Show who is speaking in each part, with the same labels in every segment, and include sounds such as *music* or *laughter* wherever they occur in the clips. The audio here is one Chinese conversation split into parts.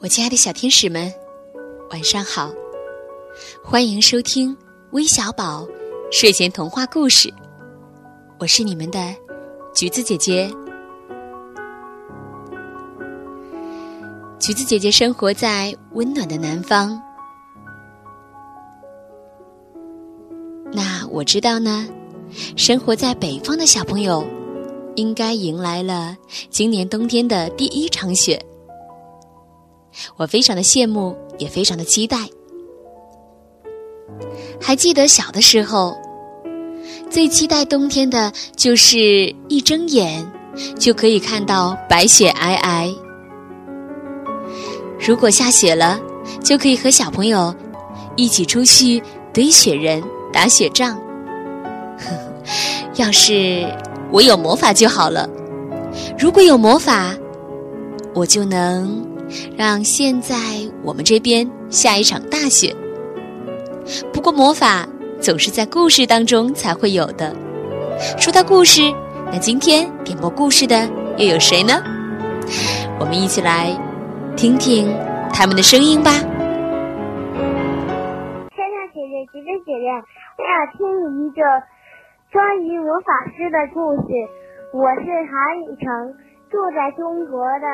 Speaker 1: 我亲爱的小天使们，晚上好！欢迎收听微小宝睡前童话故事，我是你们的橘子姐姐。橘子姐姐生活在温暖的南方，那我知道呢，生活在北方的小朋友应该迎来了今年冬天的第一场雪。我非常的羡慕，也非常的期待。还记得小的时候，最期待冬天的就是一睁眼就可以看到白雪皑皑。如果下雪了，就可以和小朋友一起出去堆雪人、打雪仗。*laughs* 要是我有魔法就好了。如果有魔法，我就能。让现在我们这边下一场大雪。不过魔法总是在故事当中才会有的。说到故事，那今天点播故事的又有谁呢？我们一起来听听他们的声音吧。
Speaker 2: 天上姐姐，姐姐姐姐，我想听一个关于魔法师的故事。我是韩雨成，住在中国的。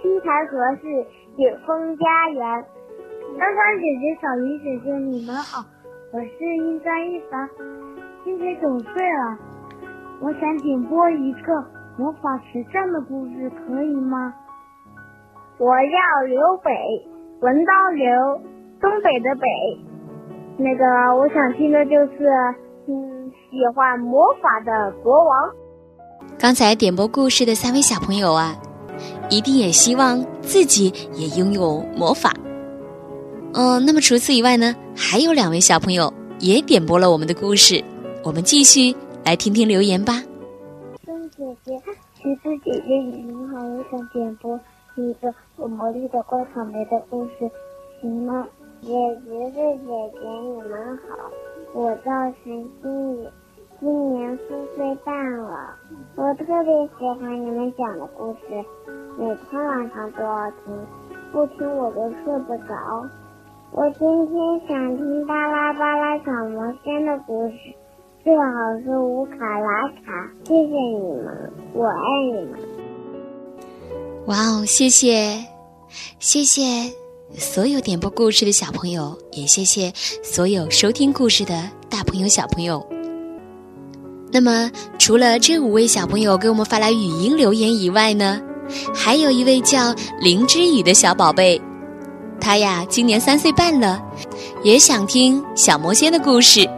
Speaker 2: 七台河市景峰家园，刚刚姐姐、小鱼姐姐，你们好，我是一三一凡，今年九岁了。我想点播一个魔法实战的故事，可以吗？我叫刘北，文刀刘，东北的北。那个，我想听的就是，嗯，喜欢魔法的国王。
Speaker 1: 刚才点播故事的三位小朋友啊。一定也希望自己也拥有魔法。嗯，那么除此以外呢，还有两位小朋友也点播了我们的故事，我们继续来听听留言吧。
Speaker 2: 孙姐姐，橘子姐姐，你们好，我想点播一个有魔力的怪草莓的故事，行吗？姐姐是姐姐，你们好，我叫陈心雨。今年四岁半了，我特别喜欢你们讲的故事，每天晚上都要听，不听我就睡不着。我今天想听巴拉巴拉小魔仙的故事，最好是乌卡拉卡。谢谢你们，我爱你们。
Speaker 1: 哇哦，谢谢，谢谢所有点播故事的小朋友，也谢谢所有收听故事的大朋友小朋友。那么，除了这五位小朋友给我们发来语音留言以外呢，还有一位叫林之雨的小宝贝，他呀今年三岁半了，也想听小魔仙的故事。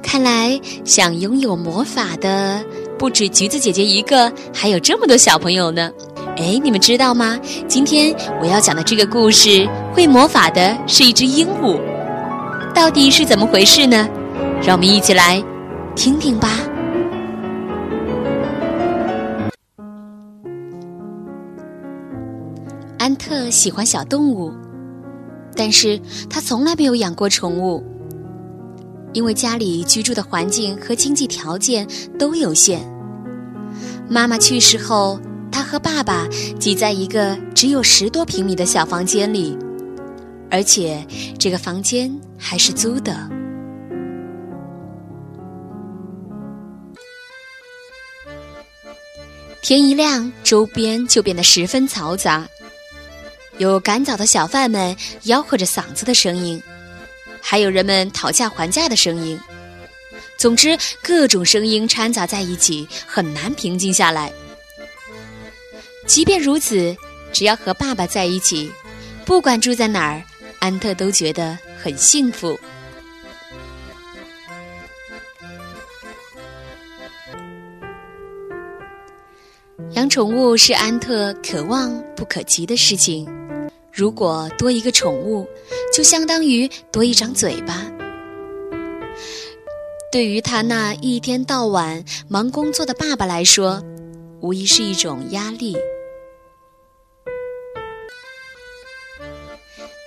Speaker 1: 看来想拥有魔法的不止橘子姐姐一个，还有这么多小朋友呢。哎，你们知道吗？今天我要讲的这个故事，会魔法的是一只鹦鹉，到底是怎么回事呢？让我们一起来听听吧。安特喜欢小动物，但是他从来没有养过宠物，因为家里居住的环境和经济条件都有限。妈妈去世后，他和爸爸挤在一个只有十多平米的小房间里，而且这个房间还是租的。天一亮，周边就变得十分嘈杂。有赶早的小贩们吆喝着嗓子的声音，还有人们讨价还价的声音。总之，各种声音掺杂在一起，很难平静下来。即便如此，只要和爸爸在一起，不管住在哪儿，安特都觉得很幸福。养宠物是安特可望不可及的事情。如果多一个宠物，就相当于多一张嘴巴。对于他那一天到晚忙工作的爸爸来说，无疑是一种压力。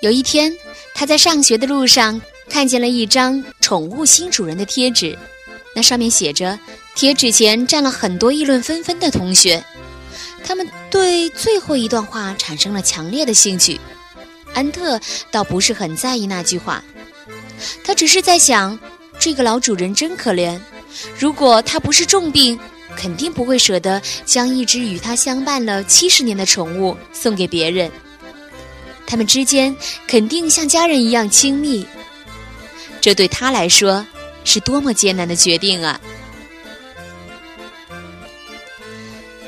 Speaker 1: 有一天，他在上学的路上看见了一张宠物新主人的贴纸，那上面写着：“贴纸前站了很多议论纷纷的同学。”他们对最后一段话产生了强烈的兴趣。安特倒不是很在意那句话，他只是在想，这个老主人真可怜。如果他不是重病，肯定不会舍得将一只与他相伴了七十年的宠物送给别人。他们之间肯定像家人一样亲密，这对他来说是多么艰难的决定啊！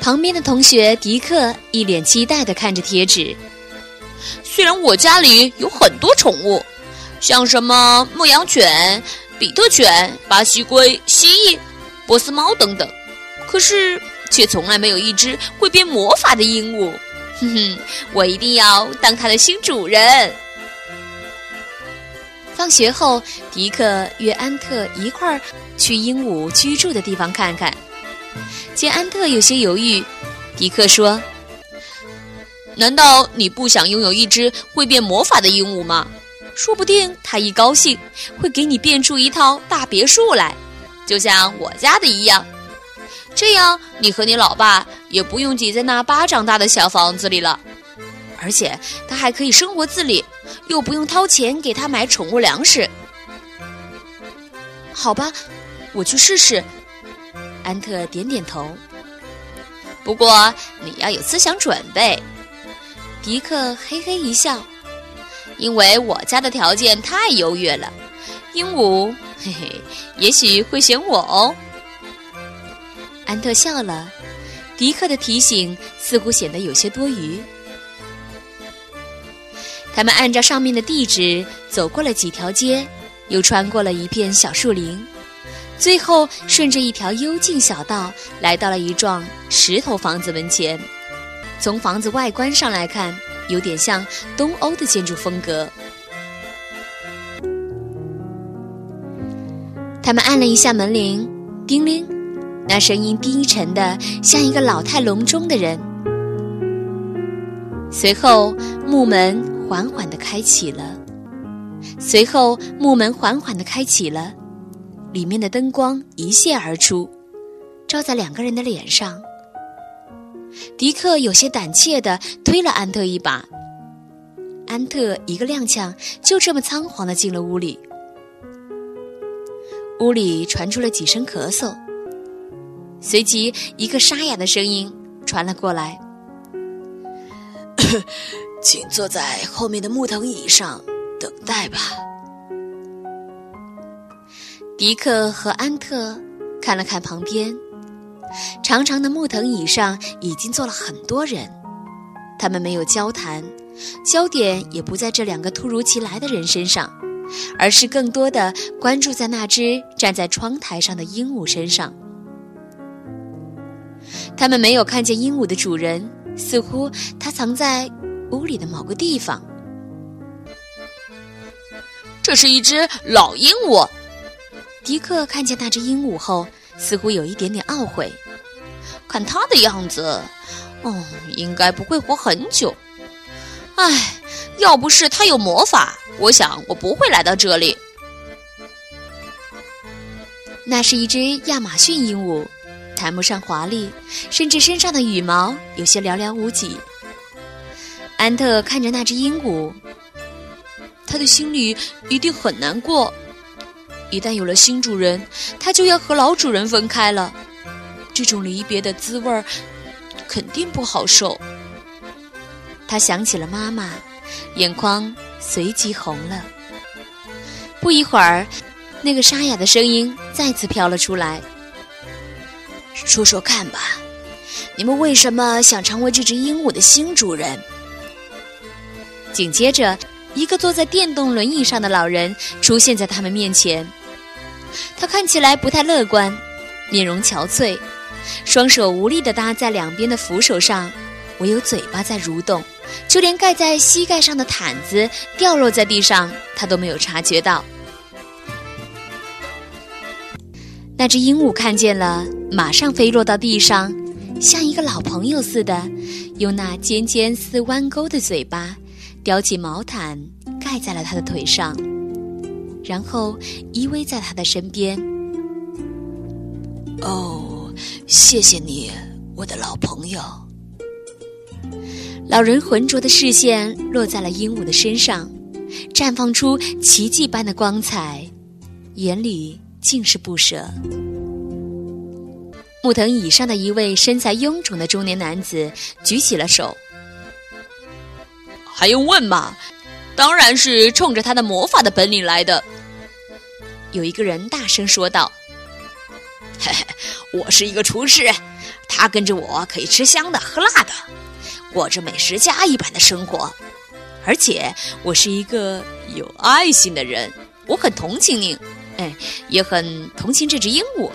Speaker 1: 旁边的同学迪克一脸期待地看着贴纸。
Speaker 3: 虽然我家里有很多宠物，像什么牧羊犬、比特犬、巴西龟、蜥蜴、波斯猫等等，可是却从来没有一只会变魔法的鹦鹉。哼哼，我一定要当它的新主人。
Speaker 1: 放学后，迪克约安特一块儿去鹦鹉居住的地方看看。见安特有些犹豫，迪克说。
Speaker 3: 难道你不想拥有一只会变魔法的鹦鹉吗？说不定它一高兴会给你变出一套大别墅来，就像我家的一样。这样你和你老爸也不用挤在那巴掌大的小房子里了，而且他还可以生活自理，又不用掏钱给他买宠物粮食。
Speaker 1: 好吧，我去试试。安特点点头。
Speaker 3: 不过你要有思想准备。
Speaker 1: 迪克嘿嘿一笑，
Speaker 3: 因为我家的条件太优越了，鹦鹉嘿嘿，也许会选我哦。
Speaker 1: 安特笑了，迪克的提醒似乎显得有些多余。他们按照上面的地址走过了几条街，又穿过了一片小树林，最后顺着一条幽静小道来到了一幢石头房子门前。从房子外观上来看，有点像东欧的建筑风格。他们按了一下门铃，叮铃，那声音低沉的像一个老态龙钟的人。随后木门缓缓的开启了，随后木门缓缓的开启了，里面的灯光一泻而出，照在两个人的脸上。迪克有些胆怯地推了安特一把，安特一个踉跄，就这么仓皇地进了屋里。屋里传出了几声咳嗽，随即一个沙哑的声音传了过来：“ *coughs*
Speaker 4: 请坐在后面的木藤椅上等待吧。”
Speaker 1: 迪克和安特看了看旁边。长长的木藤椅上已经坐了很多人，他们没有交谈，焦点也不在这两个突如其来的人身上，而是更多的关注在那只站在窗台上的鹦鹉身上。他们没有看见鹦鹉的主人，似乎它藏在屋里的某个地方。
Speaker 3: 这是一只老鹦鹉。
Speaker 1: 迪克看见那只鹦鹉后。似乎有一点点懊悔，
Speaker 3: 看它的样子，哦，应该不会活很久。唉，要不是它有魔法，我想我不会来到这里。
Speaker 1: 那是一只亚马逊鹦鹉，谈不上华丽，甚至身上的羽毛有些寥寥无几。安特看着那只鹦鹉，他的心里一定很难过。一旦有了新主人，他就要和老主人分开了。这种离别的滋味儿肯定不好受。他想起了妈妈，眼眶随即红了。不一会儿，那个沙哑的声音再次飘了出来：“
Speaker 4: 说说看吧，你们为什么想成为这只鹦鹉的新主人？”
Speaker 1: 紧接着，一个坐在电动轮椅上的老人出现在他们面前。他看起来不太乐观，面容憔悴，双手无力地搭在两边的扶手上，唯有嘴巴在蠕动，就连盖在膝盖上的毯子掉落在地上，他都没有察觉到。那只鹦鹉看见了，马上飞落到地上，像一个老朋友似的，用那尖尖似弯钩的嘴巴叼起毛毯盖在了他的腿上。然后依偎在他的身边。
Speaker 4: 哦，谢谢你，我的老朋友。
Speaker 1: 老人浑浊的视线落在了鹦鹉的身上，绽放出奇迹般的光彩，眼里尽是不舍。木藤椅上的一位身材臃肿的中年男子举起了手，
Speaker 3: 还用问吗？当然是冲着他的魔法的本领来的。
Speaker 1: 有一个人大声说道：“
Speaker 3: 嘿嘿，我是一个厨师，他跟着我可以吃香的喝辣的，过着美食家一般的生活。而且我是一个有爱心的人，我很同情您，哎，也很同情这只鹦鹉。”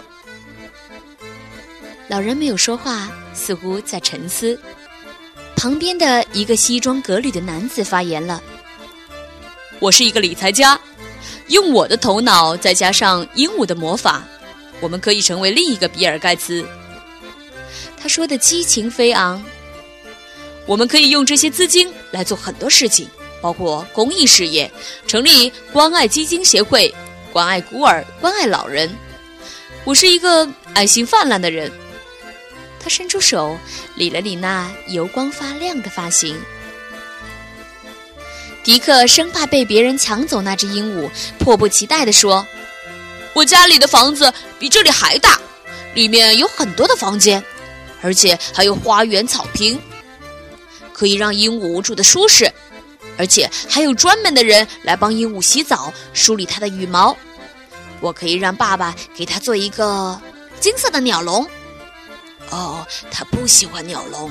Speaker 1: 老人没有说话，似乎在沉思。旁边的一个西装革履的男子发言了：“
Speaker 3: 我是一个理财家，用我的头脑再加上鹦鹉的魔法，我们可以成为另一个比尔盖茨。”
Speaker 1: 他说的激情飞昂。
Speaker 3: 我们可以用这些资金来做很多事情，包括公益事业，成立关爱基金协会，关爱孤儿，关爱老人。我是一个爱心泛滥的人。
Speaker 1: 他伸出手理了理那油光发亮的发型。迪克生怕被别人抢走那只鹦鹉，迫不及待地说：“
Speaker 3: 我家里的房子比这里还大，里面有很多的房间，而且还有花园草坪，可以让鹦鹉住得舒适，而且还有专门的人来帮鹦鹉洗澡、梳理它的羽毛。我可以让爸爸给它做一个金色的鸟笼。”哦，他不喜欢鸟笼。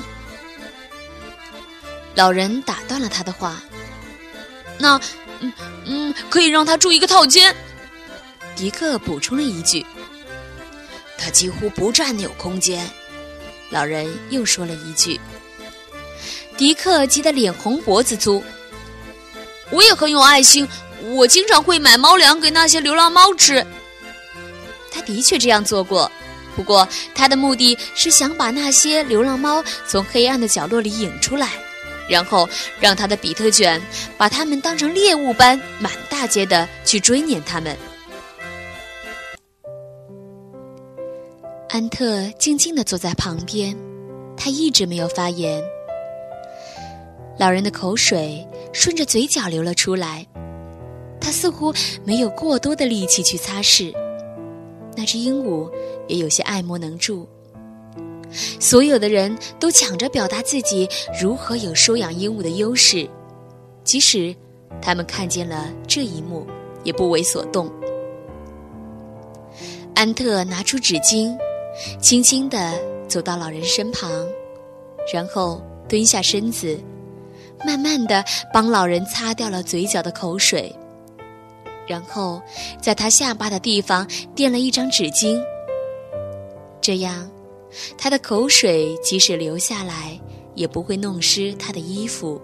Speaker 1: 老人打断了他的话。
Speaker 3: 那，嗯嗯，可以让他住一个套间。
Speaker 1: 迪克补充了一句。
Speaker 3: 他几乎不占有空间。
Speaker 1: 老人又说了一句。迪克急得脸红脖子粗。
Speaker 3: 我也很有爱心，我经常会买猫粮给那些流浪猫吃。
Speaker 1: 他的确这样做过。不过，他的目的是想把那些流浪猫从黑暗的角落里引出来，然后让他的比特犬把它们当成猎物般满大街的去追撵它们。安特静静地坐在旁边，他一直没有发言。老人的口水顺着嘴角流了出来，他似乎没有过多的力气去擦拭。那只鹦鹉。也有些爱莫能助。所有的人都抢着表达自己如何有收养鹦鹉的优势，即使他们看见了这一幕，也不为所动。安特拿出纸巾，轻轻地走到老人身旁，然后蹲下身子，慢慢的帮老人擦掉了嘴角的口水，然后在他下巴的地方垫了一张纸巾。这样，他的口水即使流下来，也不会弄湿他的衣服。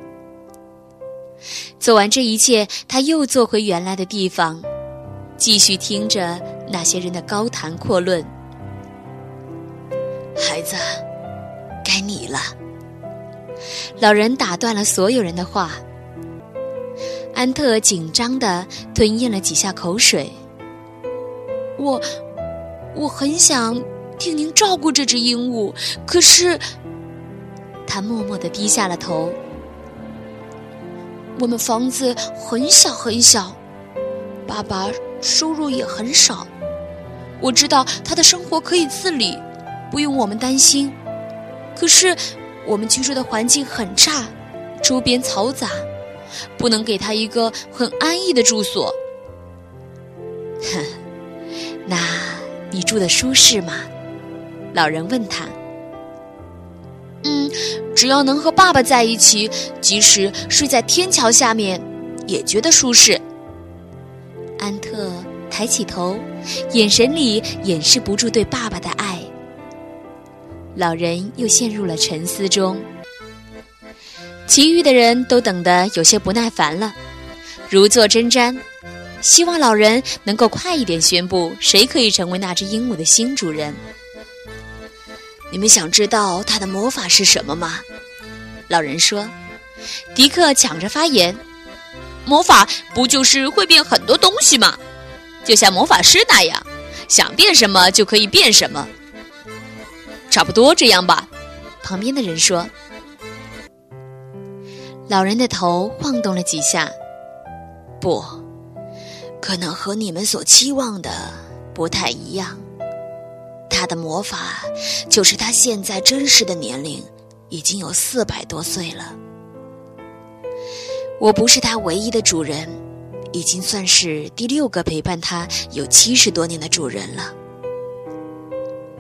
Speaker 1: 做完这一切，他又坐回原来的地方，继续听着那些人的高谈阔论。
Speaker 3: 孩子，该你了。
Speaker 1: 老人打断了所有人的话。安特紧张地吞咽了几下口水。我，我很想。替您照顾这只鹦鹉，可是，他默默的低下了头。我们房子很小很小，爸爸收入也很少。我知道他的生活可以自理，不用我们担心。可是，我们居住的环境很差，周边嘈杂，不能给他一个很安逸的住所。
Speaker 3: 哼，那你住的舒适吗？老人问他：“
Speaker 1: 嗯，只要能和爸爸在一起，即使睡在天桥下面，也觉得舒适。”安特抬起头，眼神里掩饰不住对爸爸的爱。老人又陷入了沉思中。其余的人都等得有些不耐烦了，如坐针毡，希望老人能够快一点宣布谁可以成为那只鹦鹉的新主人。
Speaker 3: 你们想知道他的魔法是什么吗？
Speaker 1: 老人说。迪克抢着发言：“
Speaker 3: 魔法不就是会变很多东西吗？就像魔法师那样，想变什么就可以变什么。差不多这样吧。”
Speaker 1: 旁边的人说：“老人的头晃动了几下。
Speaker 4: 不，可能和你们所期望的不太一样。他的魔法就是他现在真实的年龄已经有四百多岁了。我不是他唯一的主人，已经算是第六个陪伴他有七十多年的主人了。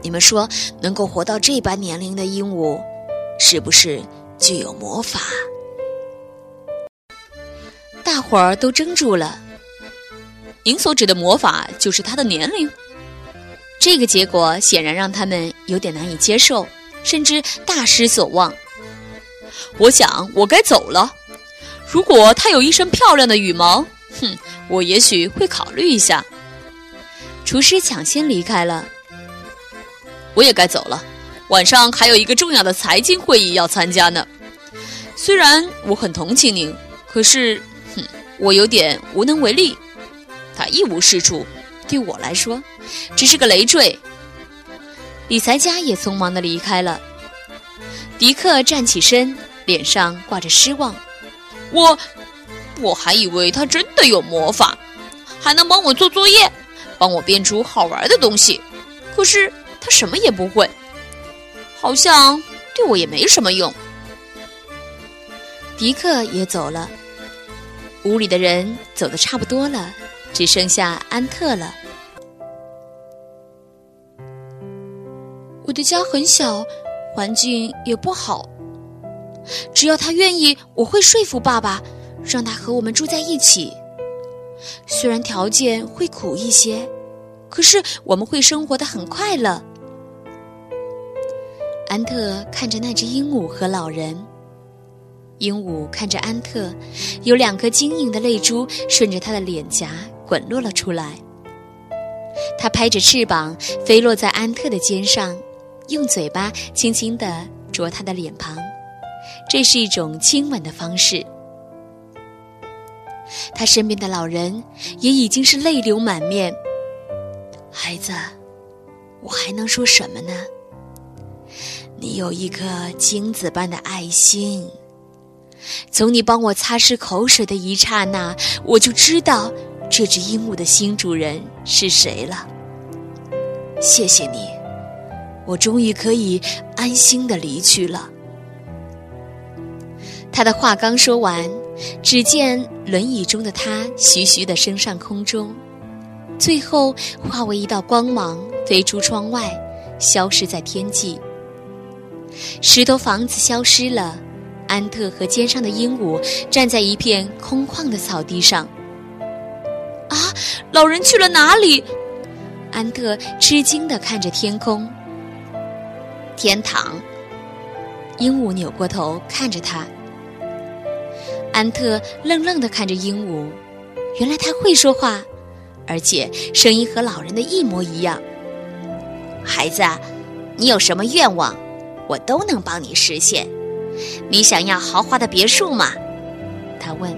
Speaker 4: 你们说，能够活到这般年龄的鹦鹉，是不是具有魔法？
Speaker 1: 大伙儿都怔住了。
Speaker 3: 您所指的魔法就是他的年龄？
Speaker 1: 这个结果显然让他们有点难以接受，甚至大失所望。
Speaker 3: 我想，我该走了。如果他有一身漂亮的羽毛，哼，我也许会考虑一下。
Speaker 1: 厨师抢先离开了。
Speaker 3: 我也该走了。晚上还有一个重要的财经会议要参加呢。虽然我很同情您，可是，哼，我有点无能为力。他一无是处，对我来说。只是个累赘。
Speaker 1: 理财家也匆忙的离开了。迪克站起身，脸上挂着失望。
Speaker 3: 我，我还以为他真的有魔法，还能帮我做作业，帮我编出好玩的东西。可是什么也不会，好像对我也没什么用。
Speaker 1: 迪克也走了。屋里的人走的差不多了，只剩下安特了。我的家很小，环境也不好。只要他愿意，我会说服爸爸，让他和我们住在一起。虽然条件会苦一些，可是我们会生活的很快乐。安特看着那只鹦鹉和老人，鹦鹉看着安特，有两颗晶莹的泪珠顺着他的脸颊滚落了出来。它拍着翅膀飞落在安特的肩上。用嘴巴轻轻地啄他的脸庞，这是一种亲吻的方式。他身边的老人也已经是泪流满面。孩子，我还能说什么呢？有一颗金子般的爱心。从你帮我擦拭口水的一刹那，我就知道这只鹦鹉的新主人是谁了。谢谢你。我终于可以安心的离去了。他的话刚说完，只见轮椅中的他徐徐的升上空中，最后化为一道光芒飞出窗外，消失在天际。石头房子消失了，安特和肩上的鹦鹉站在一片空旷的草地上。
Speaker 3: 啊，老人去了哪里？
Speaker 1: 安特吃惊的看着天空。
Speaker 4: 天堂。
Speaker 1: 鹦鹉扭过头看着他，安特愣愣的看着鹦鹉，原来他会说话，而且声音和老人的一模一样。
Speaker 4: 孩子，你有什么愿望，我都能帮你实现。你想要豪华的别墅吗？他问。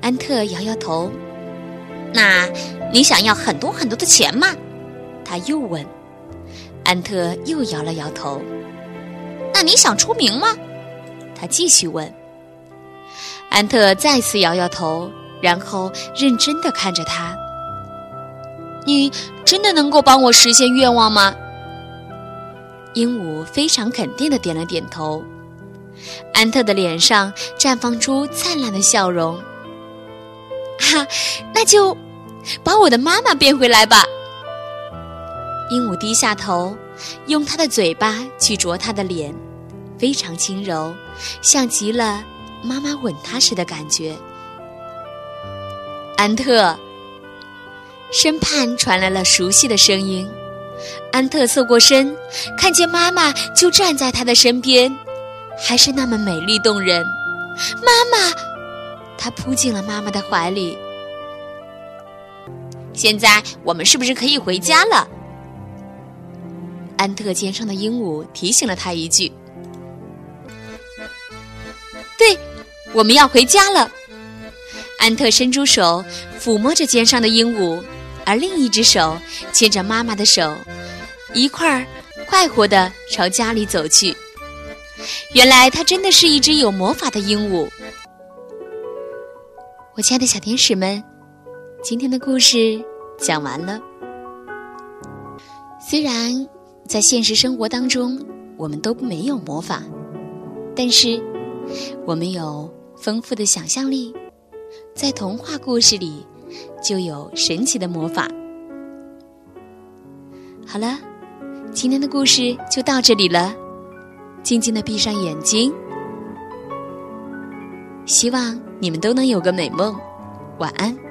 Speaker 1: 安特摇摇头。
Speaker 4: 那你想要很多很多的钱吗？
Speaker 1: 他又问。安特又摇了摇头。
Speaker 3: 那你想出名吗？
Speaker 1: 他继续问。安特再次摇摇头，然后认真的看着他。
Speaker 3: 你真的能够帮我实现愿望吗？
Speaker 1: 鹦鹉非常肯定的点了点头。安特的脸上绽放出灿烂的笑容。哈，那就把我的妈妈变回来吧。鹦鹉低下头，用它的嘴巴去啄它的脸，非常轻柔，像极了妈妈吻它时的感觉。安特，身畔传来了熟悉的声音。安特侧过身，看见妈妈就站在他的身边，还是那么美丽动人。妈妈，他扑进了妈妈的怀里。
Speaker 3: 现在我们是不是可以回家了？
Speaker 1: 安特肩上的鹦鹉提醒了他一句：“对，我们要回家了。”安特伸出手抚摸着肩上的鹦鹉，而另一只手牵着妈妈的手，一块儿快活地朝家里走去。
Speaker 3: 原来它真的是一只有魔法的鹦鹉。
Speaker 1: 我亲爱的小天使们，今天的故事讲完了。虽然在现实生活当中我们都没有魔法，但是我们有丰富的想象力，在童话故事里就有神奇的魔法。好了，今天的故事就到这里了。静静的闭上眼睛，希望你们都能有个美梦，晚安。